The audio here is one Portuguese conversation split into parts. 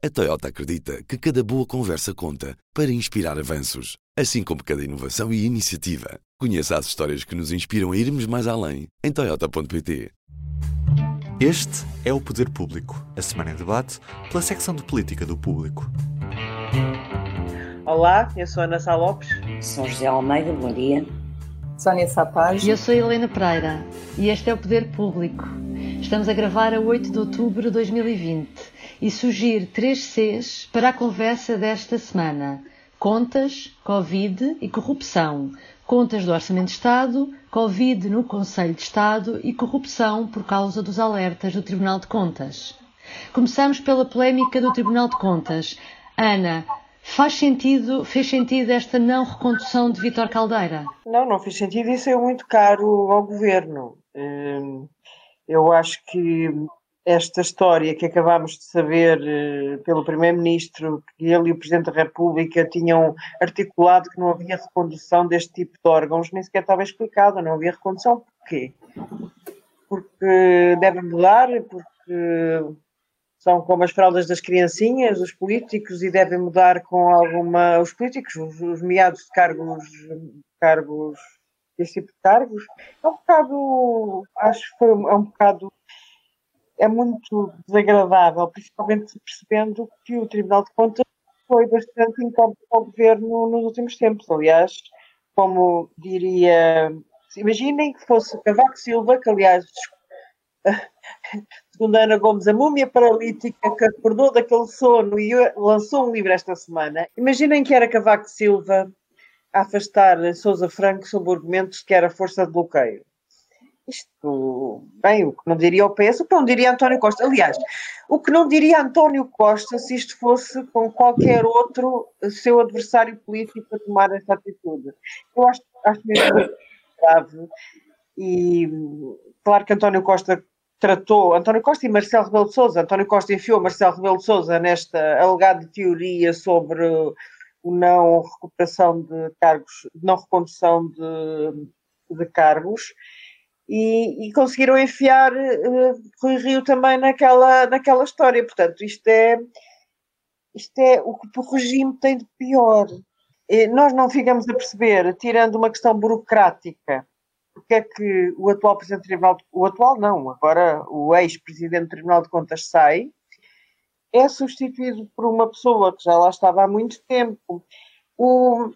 A Toyota acredita que cada boa conversa conta para inspirar avanços, assim como cada inovação e iniciativa. Conheça as histórias que nos inspiram a irmos mais além em Toyota.pt. Este é o Poder Público, a semana em debate pela secção de política do público. Olá, eu sou Ana Sá Lopes. Sou José Almeida, bom dia. Sónia Sapaz. E eu sou Helena Pereira e este é o Poder Público. Estamos a gravar a 8 de outubro de 2020 e surgir três Cs para a conversa desta semana: contas, Covid e corrupção. Contas do Orçamento de Estado, Covid no Conselho de Estado e corrupção por causa dos alertas do Tribunal de Contas. Começamos pela polémica do Tribunal de Contas. Ana, Faz sentido, fez sentido esta não recondução de Vítor Caldeira? Não, não fez sentido e saiu muito caro ao governo. Hum, eu acho que esta história que acabámos de saber eh, pelo Primeiro-Ministro, que ele e o Presidente da República tinham articulado que não havia recondução deste tipo de órgãos, nem sequer estava explicado, não havia recondução. Porquê? Porque devem mudar, porque são como as fraldas das criancinhas, os políticos, e devem mudar com alguma. Os políticos, os, os meados de cargos, cargos, esse tipo de cargos, é um bocado. Acho que foi, é um bocado. É muito desagradável, principalmente percebendo que o Tribunal de Contas foi bastante incómodo ao governo nos últimos tempos. Aliás, como diria. Imaginem que fosse Cavaco Silva, que aliás segundo Ana Gomes, a múmia paralítica que acordou daquele sono e lançou um livro esta semana. Imaginem que era Cavaco Silva a afastar Sousa Franco sob argumentos que era força de bloqueio. Isto, bem, o que não diria o PS, o que não diria António Costa. Aliás, o que não diria António Costa se isto fosse com qualquer outro seu adversário político a tomar esta atitude. Eu acho, acho mesmo grave. E claro que António Costa tratou António Costa e Marcelo Rebelo de Sousa. António Costa enfiou Marcelo Rebelo de Sousa nesta alegada teoria sobre o não recuperação de cargos, não recondução de, de cargos e, e, conseguiram enfiar uh, Rui Rio também naquela, naquela história. Portanto, isto é, isto é o que o regime tem de pior. E nós não ficamos a perceber, tirando uma questão burocrática, porque é que o atual Presidente do Tribunal, de, o atual não, agora o ex-Presidente do Tribunal de Contas sai, é substituído por uma pessoa que já lá estava há muito tempo. O,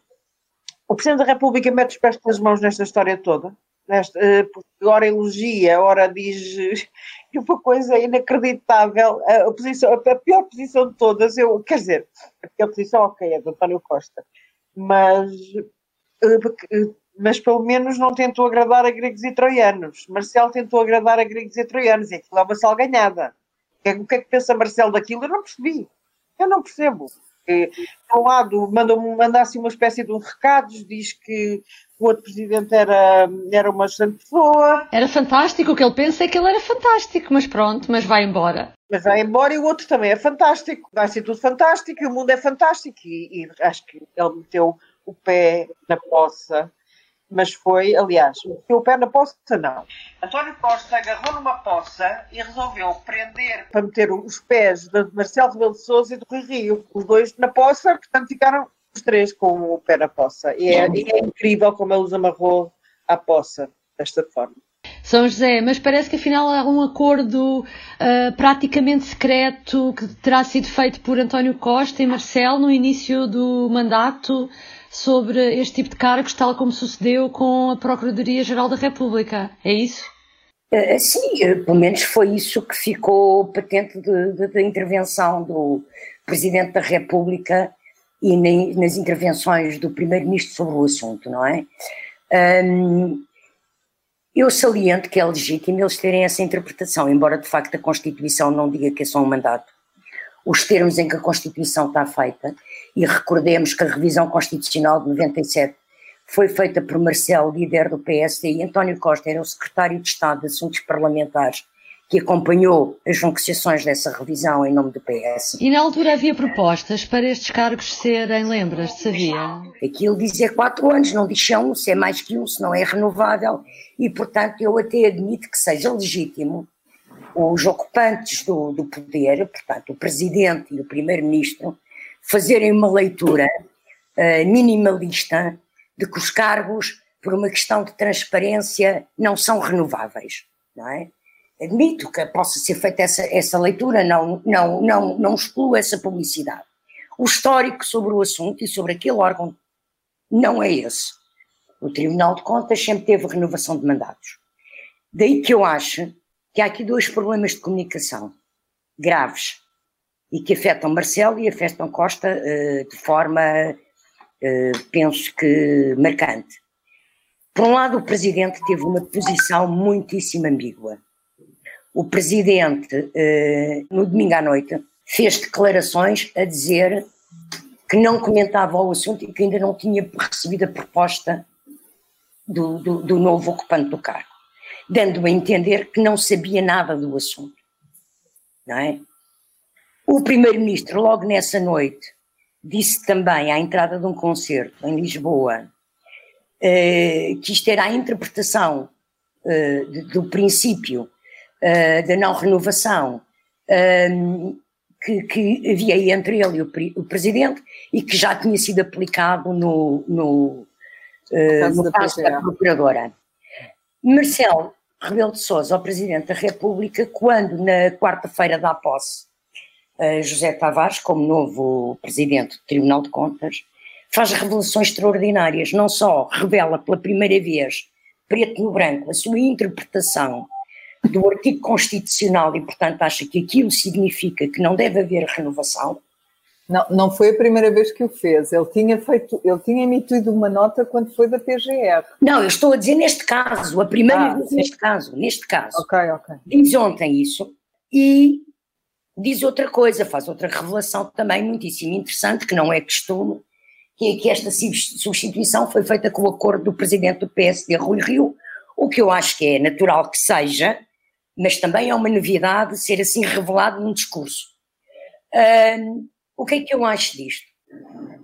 o Presidente da República mete os pés pelas mãos nesta história toda, nesta, uh, ora elogia, ora diz uma coisa inacreditável. A, posição, a pior posição de todas, eu, quer dizer, a pior posição, ok, é do António Costa, mas uh, mas pelo menos não tentou agradar a gregos e troianos. Marcelo tentou agradar a gregos e troianos e aquilo é uma salganhada. O que é que pensa Marcelo daquilo? Eu não percebi. Eu não percebo. Por um lado, manda, manda assim uma espécie de um recados, diz que o outro presidente era, era uma excelente pessoa. Era fantástico, o que ele pensa é que ele era fantástico, mas pronto, mas vai embora. Mas vai embora e o outro também é fantástico. Vai ser tudo fantástico e o mundo é fantástico. E, e acho que ele meteu o pé na poça mas foi, aliás, meteu o pé na poça, não. António Costa agarrou numa poça e resolveu prender para meter os pés de Marcelo Rebelo de Sousa e do Rui Rio, os dois na poça, portanto ficaram os três com o pé na poça. E é, e é incrível como ele os amarrou à poça desta forma. São José, mas parece que afinal há um acordo uh, praticamente secreto que terá sido feito por António Costa e Marcelo no início do mandato sobre este tipo de cargos, tal como sucedeu com a Procuradoria-Geral da República. É isso? Eh, sim, eh, pelo menos foi isso que ficou patente da intervenção do Presidente da República e nem, nas intervenções do Primeiro-Ministro sobre o assunto, não é? Um, eu saliento que é legítimo eles terem essa interpretação, embora de facto a Constituição não diga que é só um mandato. Os termos em que a Constituição está feita e recordemos que a revisão constitucional de 97 foi feita por Marcelo, líder do PSD, e António Costa era o secretário de Estado de Assuntos Parlamentares que acompanhou as negociações dessa revisão em nome do PS. E na altura havia propostas para estes cargos serem, lembras, sabia? Aquilo diz é quatro anos, não diz um, se é mais que um, se não é renovável, e portanto eu até admito que seja legítimo os ocupantes do, do poder, portanto, o presidente e o primeiro-ministro, fazerem uma leitura uh, minimalista de que os cargos, por uma questão de transparência, não são renováveis, não é? Admito que possa ser feita essa, essa leitura, não, não, não, não excluo essa publicidade. O histórico sobre o assunto e sobre aquele órgão não é esse. O Tribunal de Contas sempre teve renovação de mandatos. Daí que eu acho que há aqui dois problemas de comunicação graves e que afetam Marcelo e afetam Costa uh, de forma, uh, penso que, marcante. Por um lado, o Presidente teve uma posição muitíssimo ambígua. O Presidente, uh, no domingo à noite, fez declarações a dizer que não comentava o assunto e que ainda não tinha recebido a proposta do, do, do novo ocupante do cargo, dando a entender que não sabia nada do assunto. Não é? O Primeiro-Ministro, logo nessa noite, disse também à entrada de um concerto em Lisboa uh, que isto era a interpretação de, do princípio uh, da não renovação que, que, havia entre ele e o, o, Presidente e que já tinha sido aplicado no, no, no caso da, da Procuradora. Marcelo Rebelo de Sousa, o Presidente da República, quando na quarta-feira da posse José Tavares, como novo Presidente do Tribunal de Contas, faz revelações extraordinárias, não só revela pela primeira vez, preto no branco, a sua interpretação do artigo constitucional e, portanto, acha que aquilo significa que não deve haver renovação. Não, não foi a primeira vez que o fez. Ele tinha feito, ele tinha emitido uma nota quando foi da PGR. Não, eu estou a dizer neste caso, a primeira ah, vez sim. neste caso, neste caso. Ok, ok. Diz ontem isso e diz outra coisa, faz outra revelação também muitíssimo interessante, que não é costume, que é que esta substituição foi feita com o acordo do presidente do PSD, Rui Rio, o que eu acho que é natural que seja, mas também é uma novidade ser assim revelado num discurso. Um, o que é que eu acho disto?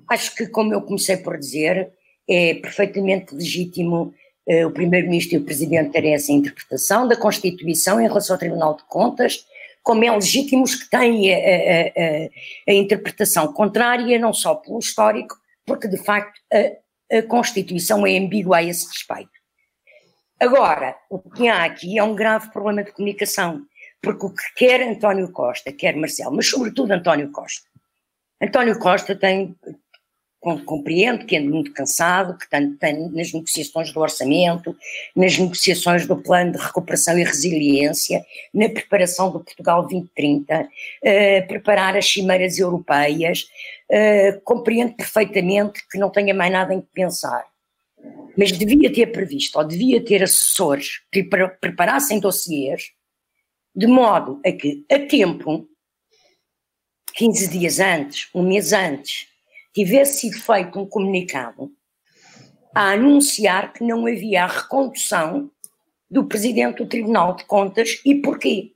Acho que, como eu comecei por dizer, é perfeitamente legítimo uh, o Primeiro-Ministro e o Presidente terem essa interpretação da Constituição em relação ao Tribunal de Contas, como é legítimo que têm a, a, a, a, interpretação contrária, não só pelo histórico, porque de facto a, Constituição é ambígua a esse respeito. Agora, o que há aqui é um grave problema de comunicação, porque o que quer António Costa, quer Marcelo, mas sobretudo António Costa. António Costa tem, compreendo que é muito cansado, que tem, tem, nas negociações do orçamento, nas negociações do plano de recuperação e resiliência, na preparação do Portugal 2030, uh, eh, preparar as cimeiras europeias, uh, compreendo perfeitamente que não tenha mais nada em que pensar mas devia ter previsto ou devia ter assessores que preparassem dossiês de modo a que, a tempo, 15 dias antes, um mês antes, tivesse sido feito um comunicado a anunciar que não havia a recondução do presidente do Tribunal de Contas e porquê?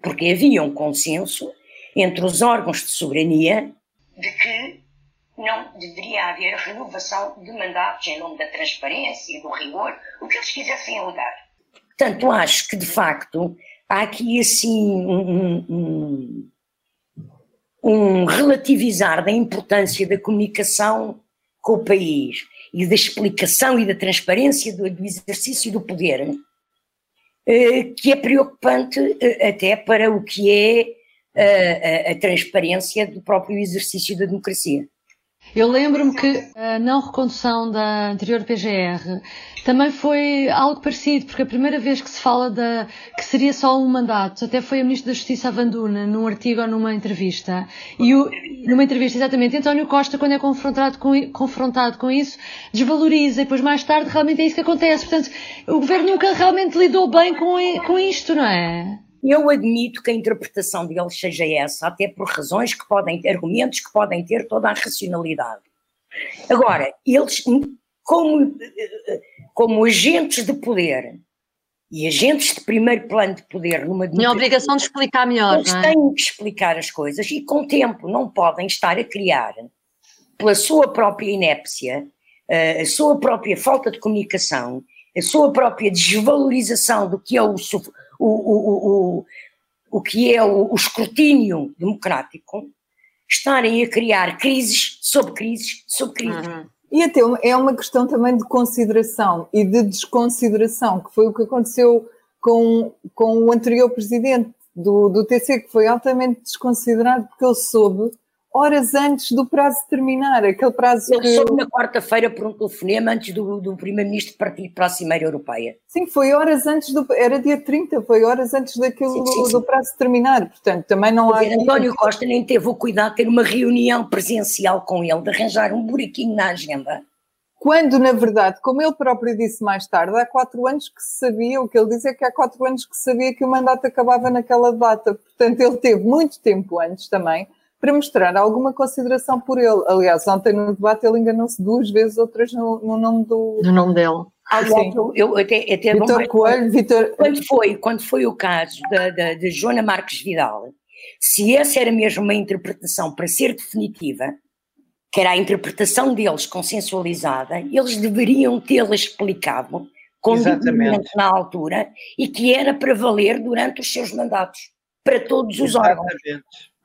Porque havia um consenso entre os órgãos de soberania de que não deveria haver renovação de mandatos em nome da transparência e do rigor, o que eles quisessem alegar. Portanto, acho que, de facto, há aqui assim um, um, um relativizar da importância da comunicação com o país e da explicação e da transparência do, do exercício do poder, eh, que é preocupante eh, até para o que é eh, a, a transparência do próprio exercício da democracia. Eu lembro-me que a não recondução da anterior PGR também foi algo parecido, porque a primeira vez que se fala da, que seria só um mandato, até foi a Ministra da Justiça Avanduna, num artigo ou numa entrevista, e o, numa entrevista exatamente, António Costa, quando é confrontado com, confrontado com isso, desvaloriza, e depois mais tarde realmente é isso que acontece. Portanto, o Governo nunca realmente lidou bem com, com isto, não é? Eu admito que a interpretação deles seja essa, até por razões que podem ter, argumentos que podem ter toda a racionalidade. Agora, eles, como, como agentes de poder e agentes de primeiro plano de poder numa Tinha a obrigação de explicar melhor. Eles é? têm que explicar as coisas e, com o tempo, não podem estar a criar, pela sua própria inépcia, eh, a sua própria falta de comunicação, a sua própria desvalorização do que é o, o, o, o que é o, o escrutínio democrático, estarem a criar crises sobre crises sobre crises. Uhum. E até é uma questão também de consideração e de desconsideração, que foi o que aconteceu com, com o anterior presidente do, do TC, que foi altamente desconsiderado porque ele soube horas antes do prazo terminar, aquele prazo Ele que... soube na quarta-feira por um telefonema antes do, do Primeiro-Ministro partir para a Cimeira Europeia. Sim, foi horas antes do... era dia 30, foi horas antes daquilo sim, sim, sim. do prazo terminar, portanto também não há... António Costa nem teve o cuidado de ter uma reunião presencial com ele, de arranjar um buraquinho na agenda. Quando, na verdade, como ele próprio disse mais tarde, há quatro anos que se sabia, o que ele diz é que há quatro anos que se sabia que o mandato acabava naquela data. Portanto, ele teve muito tempo antes também para mostrar alguma consideração por ele. Aliás, ontem no debate ele enganou-se duas vezes, outras no, no nome do. No nome dele. Aliás, eu, eu até, até Vitor Coelho, Vitor... Quando foi, quando foi o caso de Joana Marques Vidal, se essa era mesmo uma interpretação para ser definitiva, que era a interpretação deles consensualizada, eles deveriam tê-la explicado com na altura e que era para valer durante os seus mandatos, para todos os órgãos.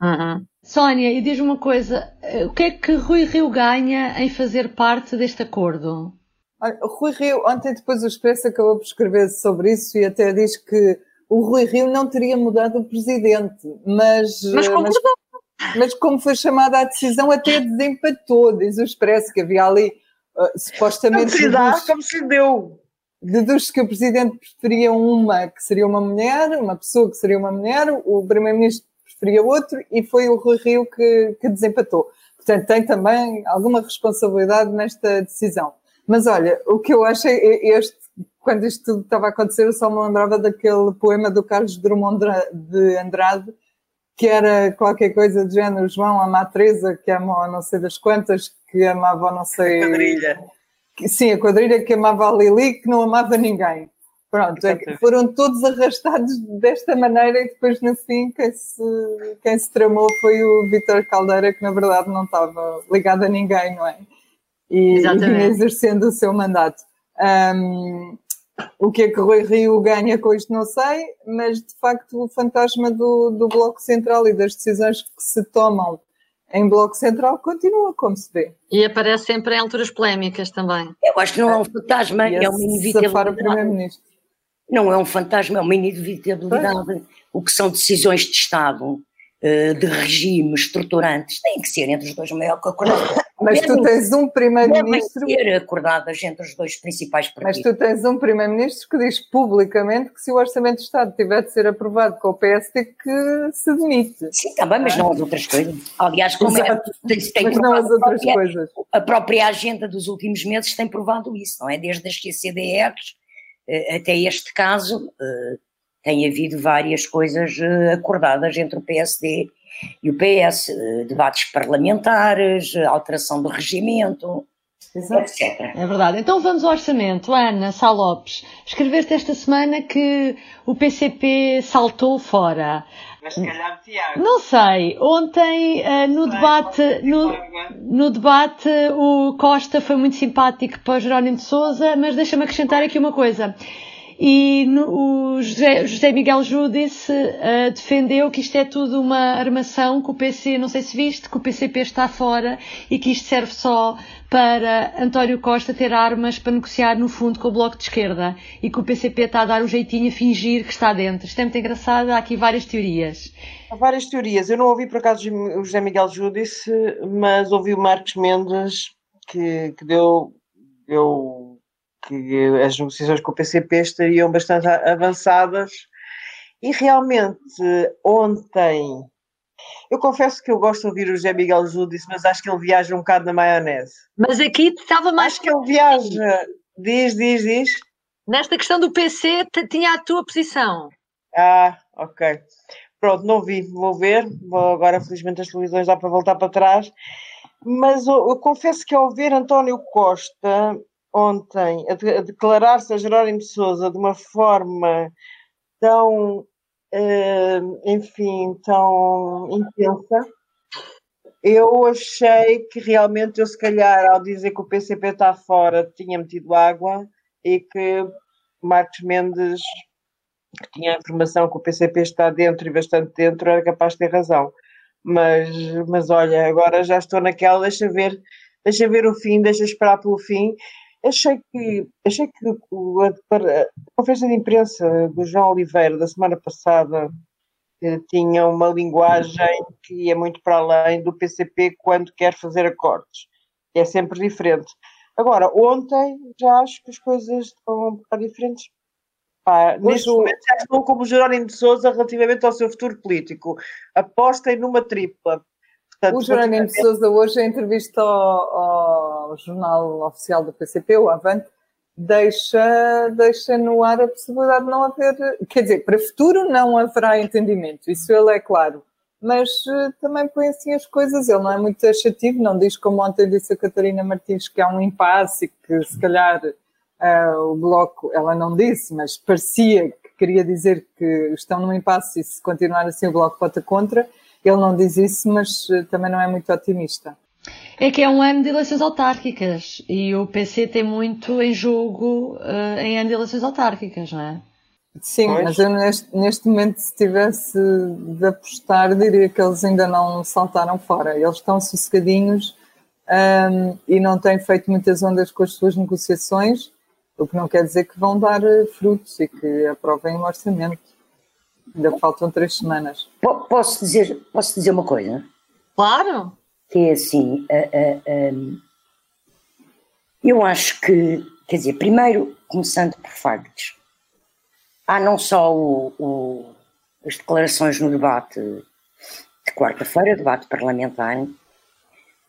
Uhum. Sónia, e diz-me uma coisa: eh, o que é que Rui Rio ganha em fazer parte deste acordo? Rui Rio, ontem depois o Expresso acabou por escrever sobre isso e até diz que o Rui Rio não teria mudado o presidente, mas. Mas concordou. Mas, mas como foi chamada a decisão, até desempatou, diz o Expresso, que havia ali uh, supostamente. Não deduz, como se deu. Deduz que o presidente preferia uma que seria uma mulher, uma pessoa que seria uma mulher, o primeiro-ministro preferia outro e foi o Rui Rio que, que desempatou. Portanto, tem também alguma responsabilidade nesta decisão. Mas olha, o que eu acho é este, quando isto tudo estava a acontecer, eu só me lembrava daquele poema do Carlos Drummond de Andrade, que era qualquer coisa do género, João ama a Teresa, que ama não sei das quantas, que amava não sei... A quadrilha. Sim, a quadrilha que amava a Lili, que não amava ninguém. Pronto, é foram todos arrastados desta maneira e depois no fim quem se, quem se tramou foi o Vítor Caldeira, que na verdade não estava ligado a ninguém, não é? E, e vinha exercendo o seu mandato. Um, o que é que Rui Rio ganha com isto não sei, mas de facto o fantasma do, do Bloco Central e das decisões que se tomam em Bloco Central continua, como se vê. E aparece sempre em alturas polémicas também. Eu acho que não é um fantasma, é uma inevitabilidade. Não é um fantasma, é uma inevitabilidade. O que são decisões de Estado, eh, de regime estruturantes, têm que ser entre os dois maiores acordadas. Mas tu tens um primeiro-ministro. ser acordadas entre os dois principais partidos. Mas tu tens um primeiro-ministro que diz publicamente que se o Orçamento de Estado tiver de ser aprovado com o PSD, que se demite. Sim, também, mas não as outras coisas. Aliás, como é, tem, tem mas não as outras a própria, coisas. A própria agenda dos últimos meses tem provado isso, não é? Desde as CCDRs até este caso, eh, tem havido várias coisas eh, acordadas entre o PSD e o PS, debates parlamentares, alteração do regimento, etc. É verdade. Então vamos ao orçamento. Ana Sá Lopes, escreveste esta semana que o PCP saltou fora. Mas se calhar Tiago. Não sei. Ontem, uh, no debate, no, no, debate, o Costa foi muito simpático para o Jerónimo de Souza, mas deixa-me acrescentar aqui uma coisa. E no, o José, José, Miguel Júdice uh, defendeu que isto é tudo uma armação, que o PC, não sei se viste, que o PCP está fora e que isto serve só para António Costa ter armas para negociar no fundo com o Bloco de Esquerda e que o PCP está a dar um jeitinho a fingir que está dentro. Isto é muito engraçado, há aqui várias teorias. Há várias teorias. Eu não ouvi por acaso o José Miguel Júdice, mas ouvi o Marcos Mendes que, que deu, deu que as negociações com o PCP estariam bastante avançadas e realmente ontem eu confesso que eu gosto de ouvir o José Miguel Júdice, mas acho que ele viaja um bocado na maionese. Mas aqui estava mais. Acho que ele viaja. Diz, diz, diz. Nesta questão do PC, tinha a tua posição. Ah, ok. Pronto, não vi, vou ver. Vou agora, felizmente, as televisões dá para voltar para trás. Mas eu, eu confesso que ao ver António Costa, ontem a, de, a declarar-se a Jerónimo Souza de uma forma tão, uh, enfim, tão intensa, eu achei que realmente eu se calhar ao dizer que o PCP está fora tinha metido água e que Marcos Mendes que tinha a informação que o PCP está dentro e bastante dentro, era capaz de ter razão. Mas, mas olha, agora já estou naquela, deixa ver, deixa ver o fim, deixa esperar pelo fim. Achei que, achei que a, conferência de imprensa do João Oliveira da semana passada eh, tinha uma linguagem que ia muito para além do PCP quando quer fazer acordos. É sempre diferente. Agora, ontem já acho que as coisas estão um bocado diferentes. Pá, neste o... momento já estou como Jerónimo de Souza relativamente ao seu futuro político. Apostem numa tripla. Portanto, o Jerónimo de Souza hoje, em entrevista ao, ao, jornal oficial do PCP, o Avante, deixa, deixa no ar a possibilidade de não haver, quer dizer, para o futuro não haverá entendimento, isso ele é claro, mas uh, também põe assim as coisas, ele não é muito taxativo, não diz como ontem disse a Catarina Martins que há um impasse e que se calhar uh, o Bloco, ela não disse, mas parecia que queria dizer que estão num impasse e se continuar assim o Bloco vota contra. Ele não diz isso, mas uh, também não é muito otimista. É que é um ano de eleições autárquicas e o PC tem muito em jogo uh, em ano de eleições autárquicas, não é? Sim, pois. mas eu neste, neste momento, se tivesse de apostar, diria que eles ainda não saltaram fora. Eles estão sossegadinhos um, e não têm feito muitas ondas com as suas negociações. O que não quer dizer que vão dar eh, frutos e que aprovem o orçamento. Ainda faltam três semanas. Posso dizer, posso dizer uma coisa? Claro! Que é assim, uh, uh, um, eu acho que, quer dizer, primeiro, começando por factos, há não só o, o, as declarações no debate de quarta-feira, debate parlamentar,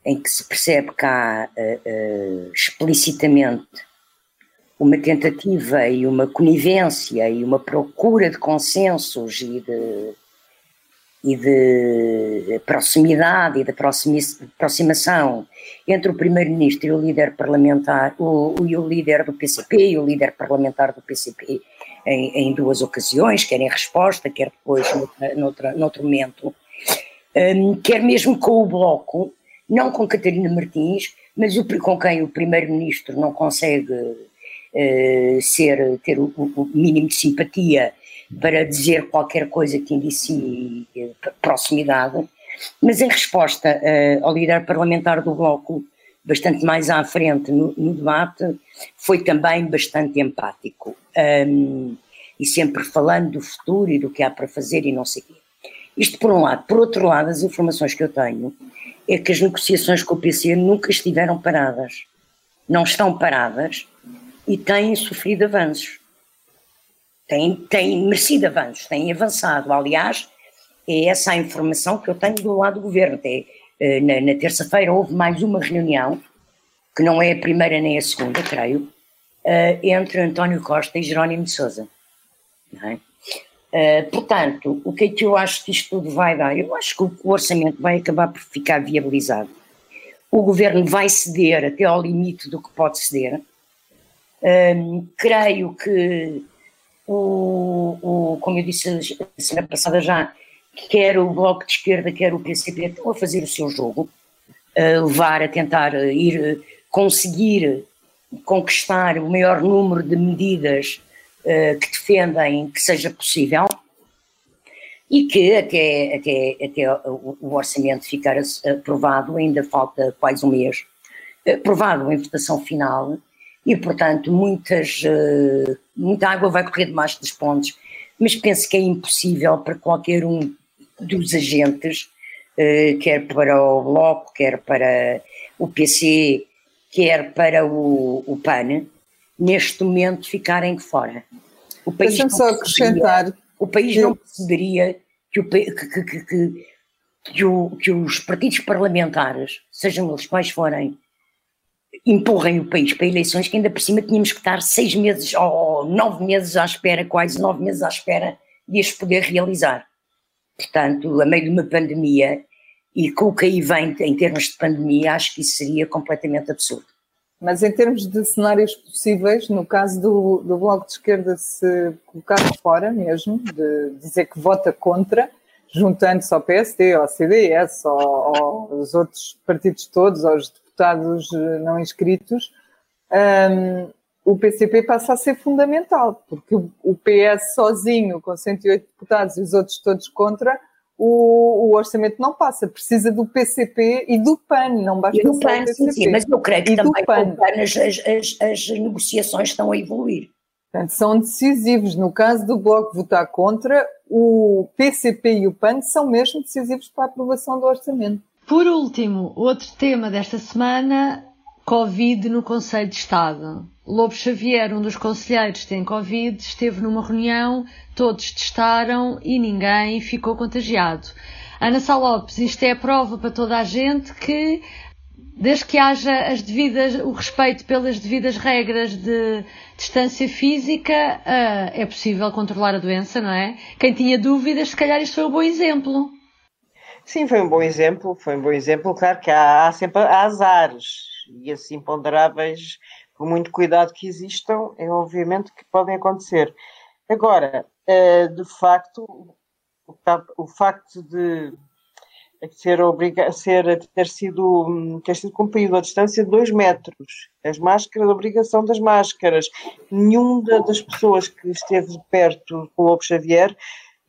em que se percebe que há uh, explicitamente uma tentativa e uma conivência e uma procura de consensos e de, e de proximidade e de aproximação entre o primeiro-ministro e o líder parlamentar, o, o, o, líder do PCP e o líder parlamentar do PCP em, em duas ocasiões, quer em resposta, quer depois noutra, noutra, noutro momento, um, quer mesmo com o Bloco, não com Catarina Martins, mas o, com quem o primeiro-ministro não consegue ser, ter o, o, mínimo de simpatia para dizer qualquer coisa que indicie eh, proximidade, mas em resposta uh, ao líder parlamentar do Bloco, bastante mais à frente no, no debate, foi também bastante empático. Um, e sempre falando do futuro e do que há para fazer e não sei o quê. Isto por um lado. Por outro lado, as informações que eu tenho é que as negociações com o PC nunca estiveram paradas. Não estão paradas e têm sofrido avanços. Têm, têm merecido avanços, têm avançado. Aliás, é essa a informação que eu tenho do lado do governo. Até, eh, na, na terça-feira houve mais uma reunião, que não é a primeira nem a segunda, creio, eh, entre António Costa e Jerónimo de Sousa. É? Uh, portanto, o que é que eu acho que isto tudo vai dar? Eu acho que o orçamento vai acabar por ficar viabilizado. O governo vai ceder até ao limite do que pode ceder, um, creio que, o, o, como eu disse a semana passada já, quer o Bloco de Esquerda, quer o PCP estão a fazer o seu jogo, a levar, a tentar ir, conseguir conquistar o maior número de medidas uh, que defendem que seja possível e que até, até, até o, o orçamento ficar aprovado, ainda falta quase um mês, aprovado em votação final, e, portanto, muitas, uh, muita água vai correr debaixo dos pontes, mas penso que é impossível para qualquer um dos agentes, uh, quer para o Bloco, quer para o PC, quer para o, o PAN, neste momento ficarem fora. O país Deixa-me só acrescentar. O país não perceberia que, o, que, que, que, que, o, que os partidos parlamentares, sejam eles quais forem, empurrem o país para eleições que ainda por cima tínhamos que estar seis meses ou nove meses à espera, quase nove meses à espera de as poder realizar. Portanto, a meio de uma pandemia e com o que aí vem em termos de pandemia, acho que isso seria completamente absurdo. Mas em termos de cenários possíveis, no caso do, do Bloco de Esquerda se colocar fora mesmo, de dizer que vota contra, juntando-se ao PSD, ao CDS, ao, aos outros partidos todos, aos deputados eh, não inscritos, um, o PCP passa a ser fundamental, porque o PS sozinho, com 108 deputados e os outros todos contra, o, o, orçamento não passa, precisa do PCP e do PAN, não basta e do PAN, sim, sim, mas eu creio que e também PAN. PAN as, as, as, negociações estão a evoluir. Portanto, são decisivos. No caso do Bloco votar contra, o PCP e o PAN são mesmo decisivos para a aprovação do orçamento. Por último, outro tema desta semana, Covid no Conselho de Estado. Lobo Xavier, um dos conselheiros tem Covid, esteve numa reunião, todos testaram e ninguém ficou contagiado. Ana Salopes, isto é a prova para toda a gente que, desde que haja as devidas, o respeito pelas devidas regras de distância física, uh, é possível controlar a doença, não é? Quem tinha dúvidas, se calhar isto foi um bom exemplo. Sim, foi um bom exemplo, foi um bom exemplo. Claro que há, há sempre azares e assim ponderáveis por muito cuidado que existam, é obviamente que podem acontecer. Agora, eh, de facto, o facto de ser ser ter sido ter sido cumprido a distância de dois metros, as máscaras, a obrigação das máscaras, nenhuma das pessoas que esteve perto do Lobo Xavier,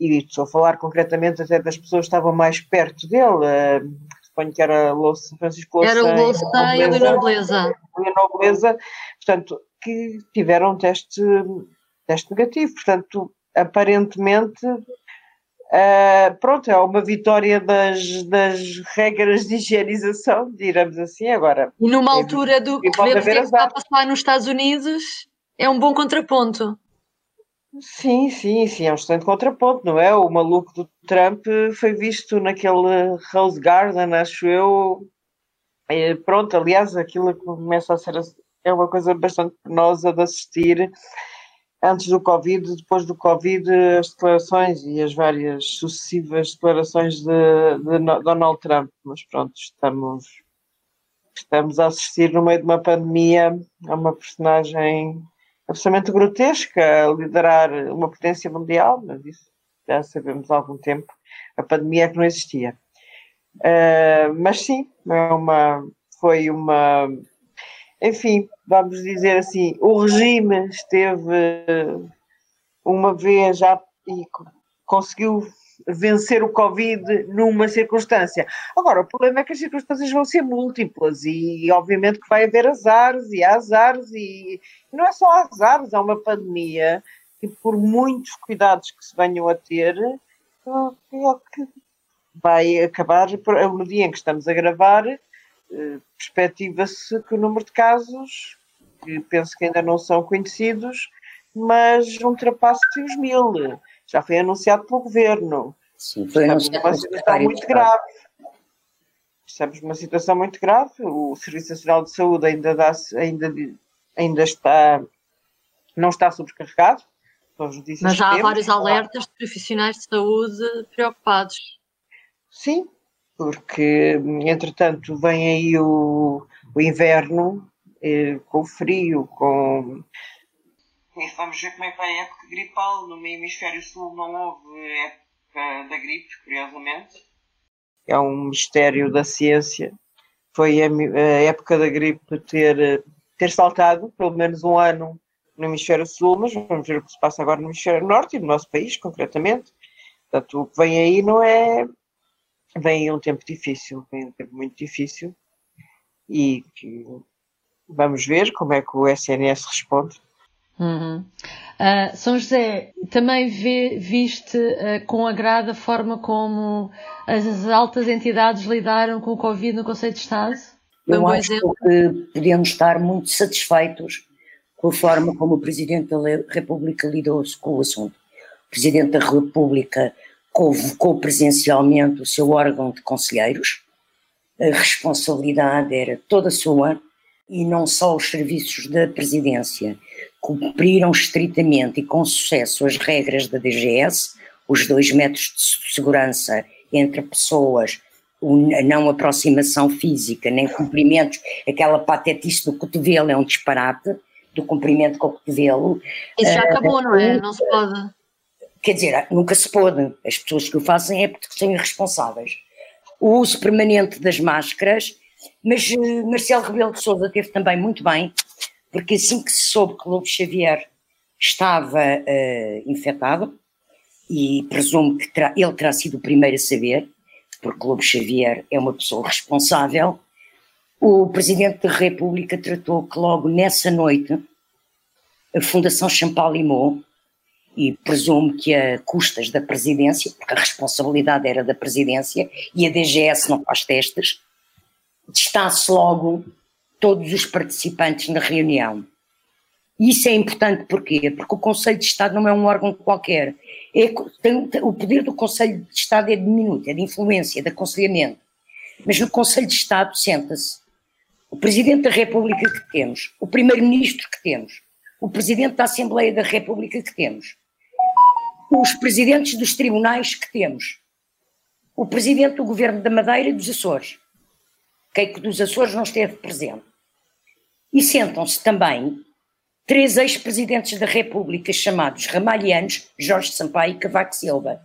e estou a falar concretamente até das pessoas que estavam mais perto dele, eh, suponho que era Louça, Francisco Louça. Era o Louça e a. Leonor Beleza, portanto, que tiveram teste, teste negativo. Portanto, aparentemente, uh, pronto, é uma vitória das, das regras de higienização, digamos assim, agora. E numa altura do que ver que está a passar nos Estados Unidos, é um bom contraponto. Sim, sim, sim, é um excelente contraponto, não é? O maluco do Trump foi visto naquele Rose Garden, acho eu. Pronto, aliás, aquilo começa a ser é uma coisa bastante penosa de assistir antes do Covid, depois do Covid, as declarações e as várias sucessivas declarações de, de Donald Trump. Mas pronto, estamos, estamos a assistir no meio de uma pandemia a uma personagem absolutamente grotesca liderar uma potência mundial, mas isso já sabemos há algum tempo. A pandemia é que não existia. Uh, mas sim, é uma, foi uma. Enfim, vamos dizer assim, o regime esteve uma vez já e conseguiu vencer o Covid numa circunstância. Agora, o problema é que as circunstâncias vão ser múltiplas e, obviamente, que vai haver azares e azares e, não é só azares, há uma pandemia que, por muitos cuidados que se venham a ter, vai acabar, no dia em que estamos a gravar, eh, perspectiva-se que o número de casos, que penso que ainda não são conhecidos, mas ultrapasse os mil já foi anunciado pelo governo. Sim, foi Estamos numa situação muito grave. Estamos numa situação muito grave. O Serviço Nacional de Saúde ainda, dá, ainda, ainda está, não está sobrecarregado. Mas já há vários alertas de profissionais de saúde preocupados. Sim, porque entretanto vem aí o, o inverno eh, com frio, com vamos ver como é que vai a época gripal. No hemisfério sul não houve época da gripe, curiosamente. É um mistério da ciência. Foi a, época da gripe ter, ter saltado, pelo menos um ano, no hemisfério sul, mas vamos ver o que se passa agora no hemisfério norte e no nosso país, concretamente. Portanto, o que vem aí não é. Vem um tempo difícil, vem um tempo muito difícil e que vamos ver como é que o SNS responde. Uhum. Uh, São José, também vê, viste uh, com agrado a forma como as altas entidades lidaram com o Covid no Conselho de Estado? Eu um acho exemplo. que podemos estar muito satisfeitos com a forma como o Presidente da República lidou-se com o assunto. O Presidente da República convocou presencialmente o seu órgão de conselheiros, a responsabilidade era toda sua, e não só os serviços da Presidência cumpriram estritamente e com sucesso as regras da DGS, os dois metros de segurança entre pessoas, a não aproximação física, nem cumprimentos, aquela patetice do cotovelo é um disparate, do cumprimento com o cotovelo. Isso já acabou, não é? Não se pode. Quer dizer, nunca se pode. As pessoas que o fazem é porque são irresponsáveis. O uso permanente das máscaras, mas uh, Marcelo Rebelo de Sousa teve também muito bem porque assim que se soube que Lobo Xavier estava uh, infectado, e presumo que terá, ele terá sido o primeiro a saber, porque Lobo Xavier é uma pessoa responsável, o Presidente da República tratou que logo nessa noite a Fundação Champalimau, e presumo que a custas da Presidência, porque a responsabilidade era da Presidência e a DGS não faz testes, destasse logo todos os participantes na reunião. Isso é importante porquê? Porque o Conselho de Estado não é um órgão qualquer. É, tem, o poder do Conselho de Estado é diminuto, é de influência, de aconselhamento. Mas no Conselho de Estado senta-se o Presidente da República que temos, o Primeiro-Ministro que temos, o Presidente da Assembleia da República que temos, os Presidentes dos Tribunais que temos, o Presidente do Governo da Madeira e dos Açores, quem que dos Açores não esteve presente. E sentam-se também três ex-presidentes da República chamados Ramalhianos, Jorge Sampaio e Cavaco Silva.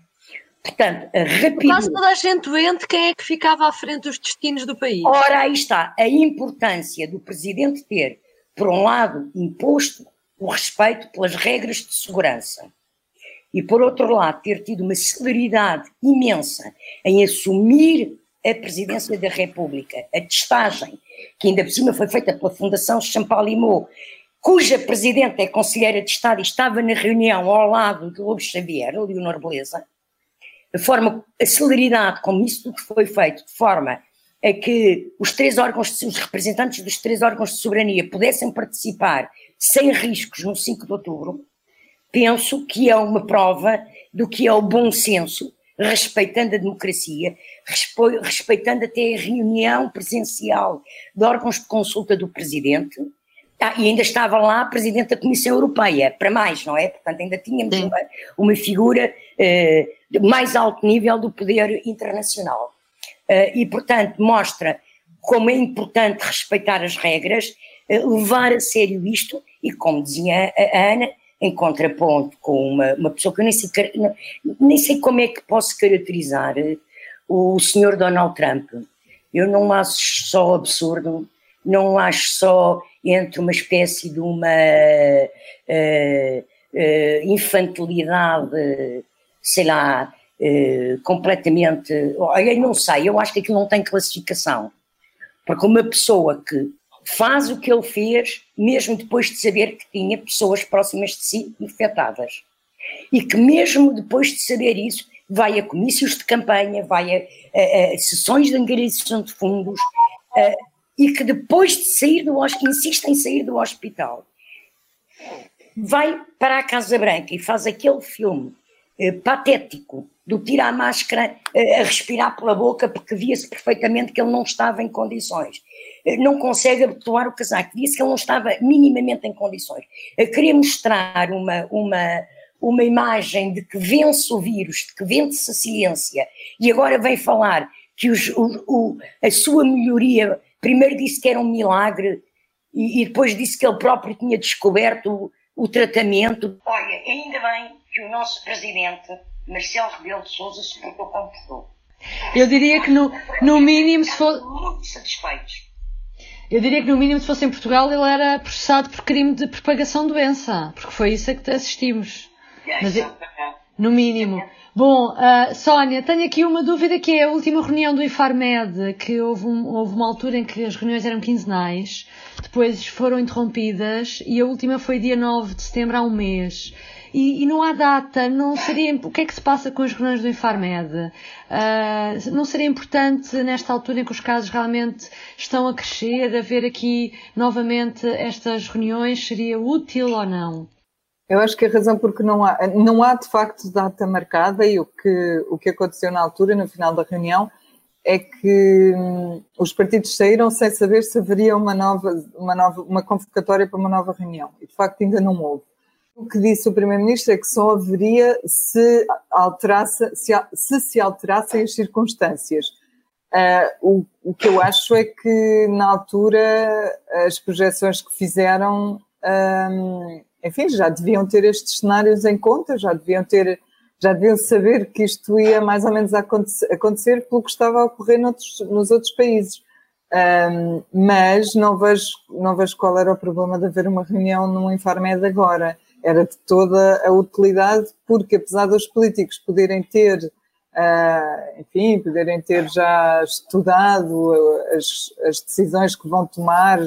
Portanto, a rapidez... Quase toda a gente doente, quem é que ficava à frente dos destinos do país? Ora, aí está a importância do presidente ter, por um lado, imposto o respeito pelas regras de segurança e, por outro lado, ter tido uma celeridade imensa em assumir a presidência da República, a testagem, que ainda por cima foi feita pela Fundação Champalimau, cuja presidente é conselheira de Estado e estava na reunião ao lado de Lobo Xavier, Leonor Beleza, a forma, a celeridade como isso tudo foi feito, de forma a que os três órgãos, os representantes dos três órgãos de soberania pudessem participar sem riscos no 5 de outubro, penso que é uma prova do que é o bom senso respeitando a democracia, respeitando até a reunião presencial de órgãos de consulta do Presidente, ah, e ainda estava lá a Presidente da Comissão Europeia, para mais, não é? Portanto, ainda tínhamos uma, uma, figura eh, de mais alto nível do poder internacional. Uh, e, portanto, mostra como é importante respeitar as regras, uh, levar a sério isto, e como dizia a, a Ana, em contraponto com uma, uma pessoa que eu nem sei, nem sei como é que posso caracterizar o senhor Donald Trump. Eu não acho só absurdo, não acho só entre uma espécie de uma uh, uh, infantilidade, sei lá, uh, completamente. Eu não sei, eu acho que aquilo não tem classificação. Porque uma pessoa que faz o que ele fez, mesmo depois de saber que tinha pessoas próximas de si infectadas. E que, mesmo depois de saber isso, vai a comícios de campanha, vai a, a, a sessões de angariação de fundos, e que depois de sair do hospital, insiste em sair do hospital, vai para a Casa Branca e faz aquele filme eh, patético do tira a máscara eh, a respirar pela boca porque via-se perfeitamente que ele não estava em condições não consegue abotoar o casaco. Disse que ele não estava minimamente em condições. Queria mostrar uma, uma, uma imagem de que vence o vírus, de que vence a ciência, e agora vem falar que os, o, o, a sua melhoria, primeiro disse que era um milagre, e, e depois disse que ele próprio tinha descoberto o, o tratamento. Olha, ainda bem que o nosso presidente, Marcelo Rebelo de Sousa, se portou como portou. Eu diria que no, no mínimo se fosse... Muito satisfeitos. Eu diria que no mínimo se fosse em Portugal ele era processado por crime de propagação de doença, porque foi isso a que assistimos. Mas, no mínimo. Bom, uh, Sónia, tenho aqui uma dúvida que é a última reunião do IFARMED, que houve, um, houve uma altura em que as reuniões eram quinzenais, depois foram interrompidas e a última foi dia 9 de setembro há um mês e, e, não há data, não seria, o que é que se passa com as reuniões do Infarmed? Uh, não seria importante, nesta altura em que os casos realmente estão a crescer, haver aqui novamente estas reuniões, seria útil ou não? Eu acho que a razão porque não há, não há de facto data marcada e o que, o que aconteceu na altura, no final da reunião, é que hum, os partidos saíram sem saber se haveria uma nova, uma nova, uma convocatória para uma nova reunião. E de facto ainda não houve. O que disse o Primeiro-Ministro é que só haveria se, alterasse, se, se, se alterassem as circunstâncias. Uh, o, o, que eu acho é que, na altura, as projeções que fizeram, um, enfim, já deviam ter estes cenários em conta, já deviam ter, já deviam saber que isto ia mais ou menos acontecer, acontecer pelo que estava a ocorrer noutros, nos outros países. Um, mas não vejo, não vejo qual era o problema de haver uma reunião num Infarmed agora. Era de toda a utilidade, porque apesar dos políticos poderem ter, uh, enfim, poderem ter já estudado as, as decisões que vão tomar,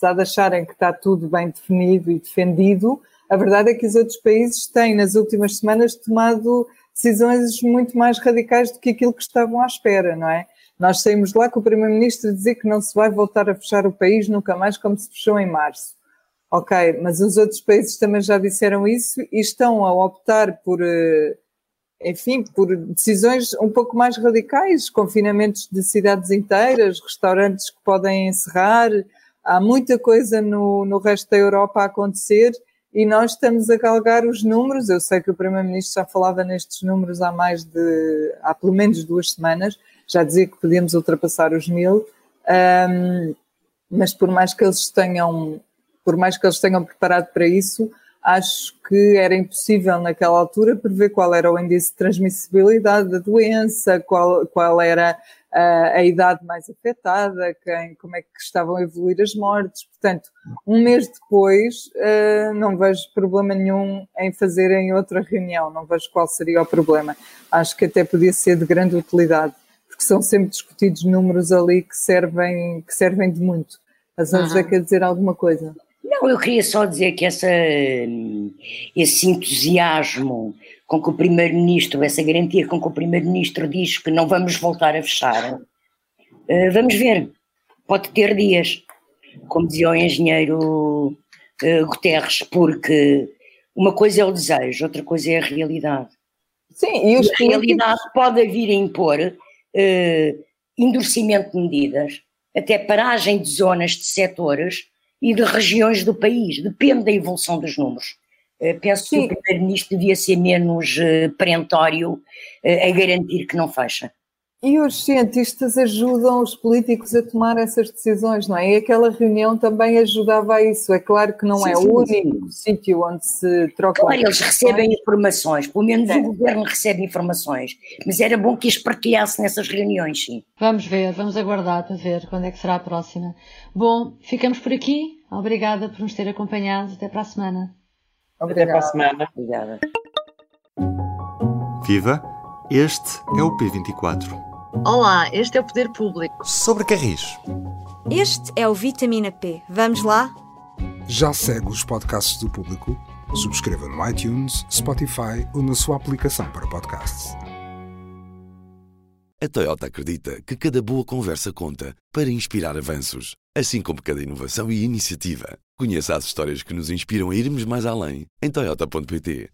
apesar de acharem que está tudo bem definido e defendido, a verdade é que os outros países têm, nas últimas semanas, tomado decisões muito mais radicais do que aquilo que estavam à espera, não é? Nós saímos lá com o Primeiro-Ministro dizer que não se vai voltar a fechar o país nunca mais como se fechou em março. Ok, mas os outros países também já disseram isso e estão a optar por, eh, enfim, por decisões um pouco mais radicais, confinamentos de cidades inteiras, restaurantes que podem encerrar. Há muita coisa no, no resto da Europa a acontecer e nós estamos a galgar os números. Eu sei que o Primeiro-Ministro já falava nestes números há mais de, há pelo menos duas semanas, já dizia que podíamos ultrapassar os mil, um, mas por mais que eles tenham, por mais que eles tenham preparado para isso, acho que era impossível naquela altura prever qual era o índice de transmissibilidade da doença, qual, qual era a, a idade mais afetada, quem, como é que estavam a evoluir as mortes. Portanto, um mês depois, uh, não vejo problema nenhum em fazerem outra reunião, não vejo qual seria o problema. Acho que até podia ser de grande utilidade porque são sempre discutidos números ali que servem, que servem de muito. Mas vamos uhum. quer dizer alguma coisa? Não, eu queria só dizer que essa, esse entusiasmo com que o Primeiro-Ministro, essa garantia com que o Primeiro-Ministro diz que não vamos voltar a fechar, uh, vamos ver, pode ter dias, como dizia o engenheiro uh, Guterres, porque uma coisa é o desejo, outra coisa é a realidade. Sim, e, os e a realidade pode vir a impor eh, endurecimento de medidas, até paragem de zonas, de setores e de regiões do país, depende da evolução dos números. Eh, penso Sim. que o Primeiro-Ministro devia ser menos eh, perentório eh, a garantir que não fecha. E os cientistas ajudam os políticos a tomar essas decisões, não é? E aquela reunião também ajudava a isso. É claro que não sim, é sim, o único sítio onde se troca. Claro, eles recebem informações, pelo menos o governo recebe informações, mas era bom que as partilhasse nessas reuniões, sim. Vamos ver, vamos aguardar para ver quando é que será a próxima. Bom, ficamos por aqui. Obrigada por nos ter acompanhado. Até para a semana. Obrigada. Até para a semana. Obrigada. Viva! Este é o P24. Olá, este é o Poder Público. Sobre Carris. Este é o Vitamina P. Vamos lá? Já segue os podcasts do Público? Subscreva no iTunes, Spotify ou na sua aplicação para podcasts. A Toyota acredita que cada boa conversa conta para inspirar avanços, assim como cada inovação e iniciativa. Conheça as histórias que nos inspiram a irmos mais além em toyota.pt.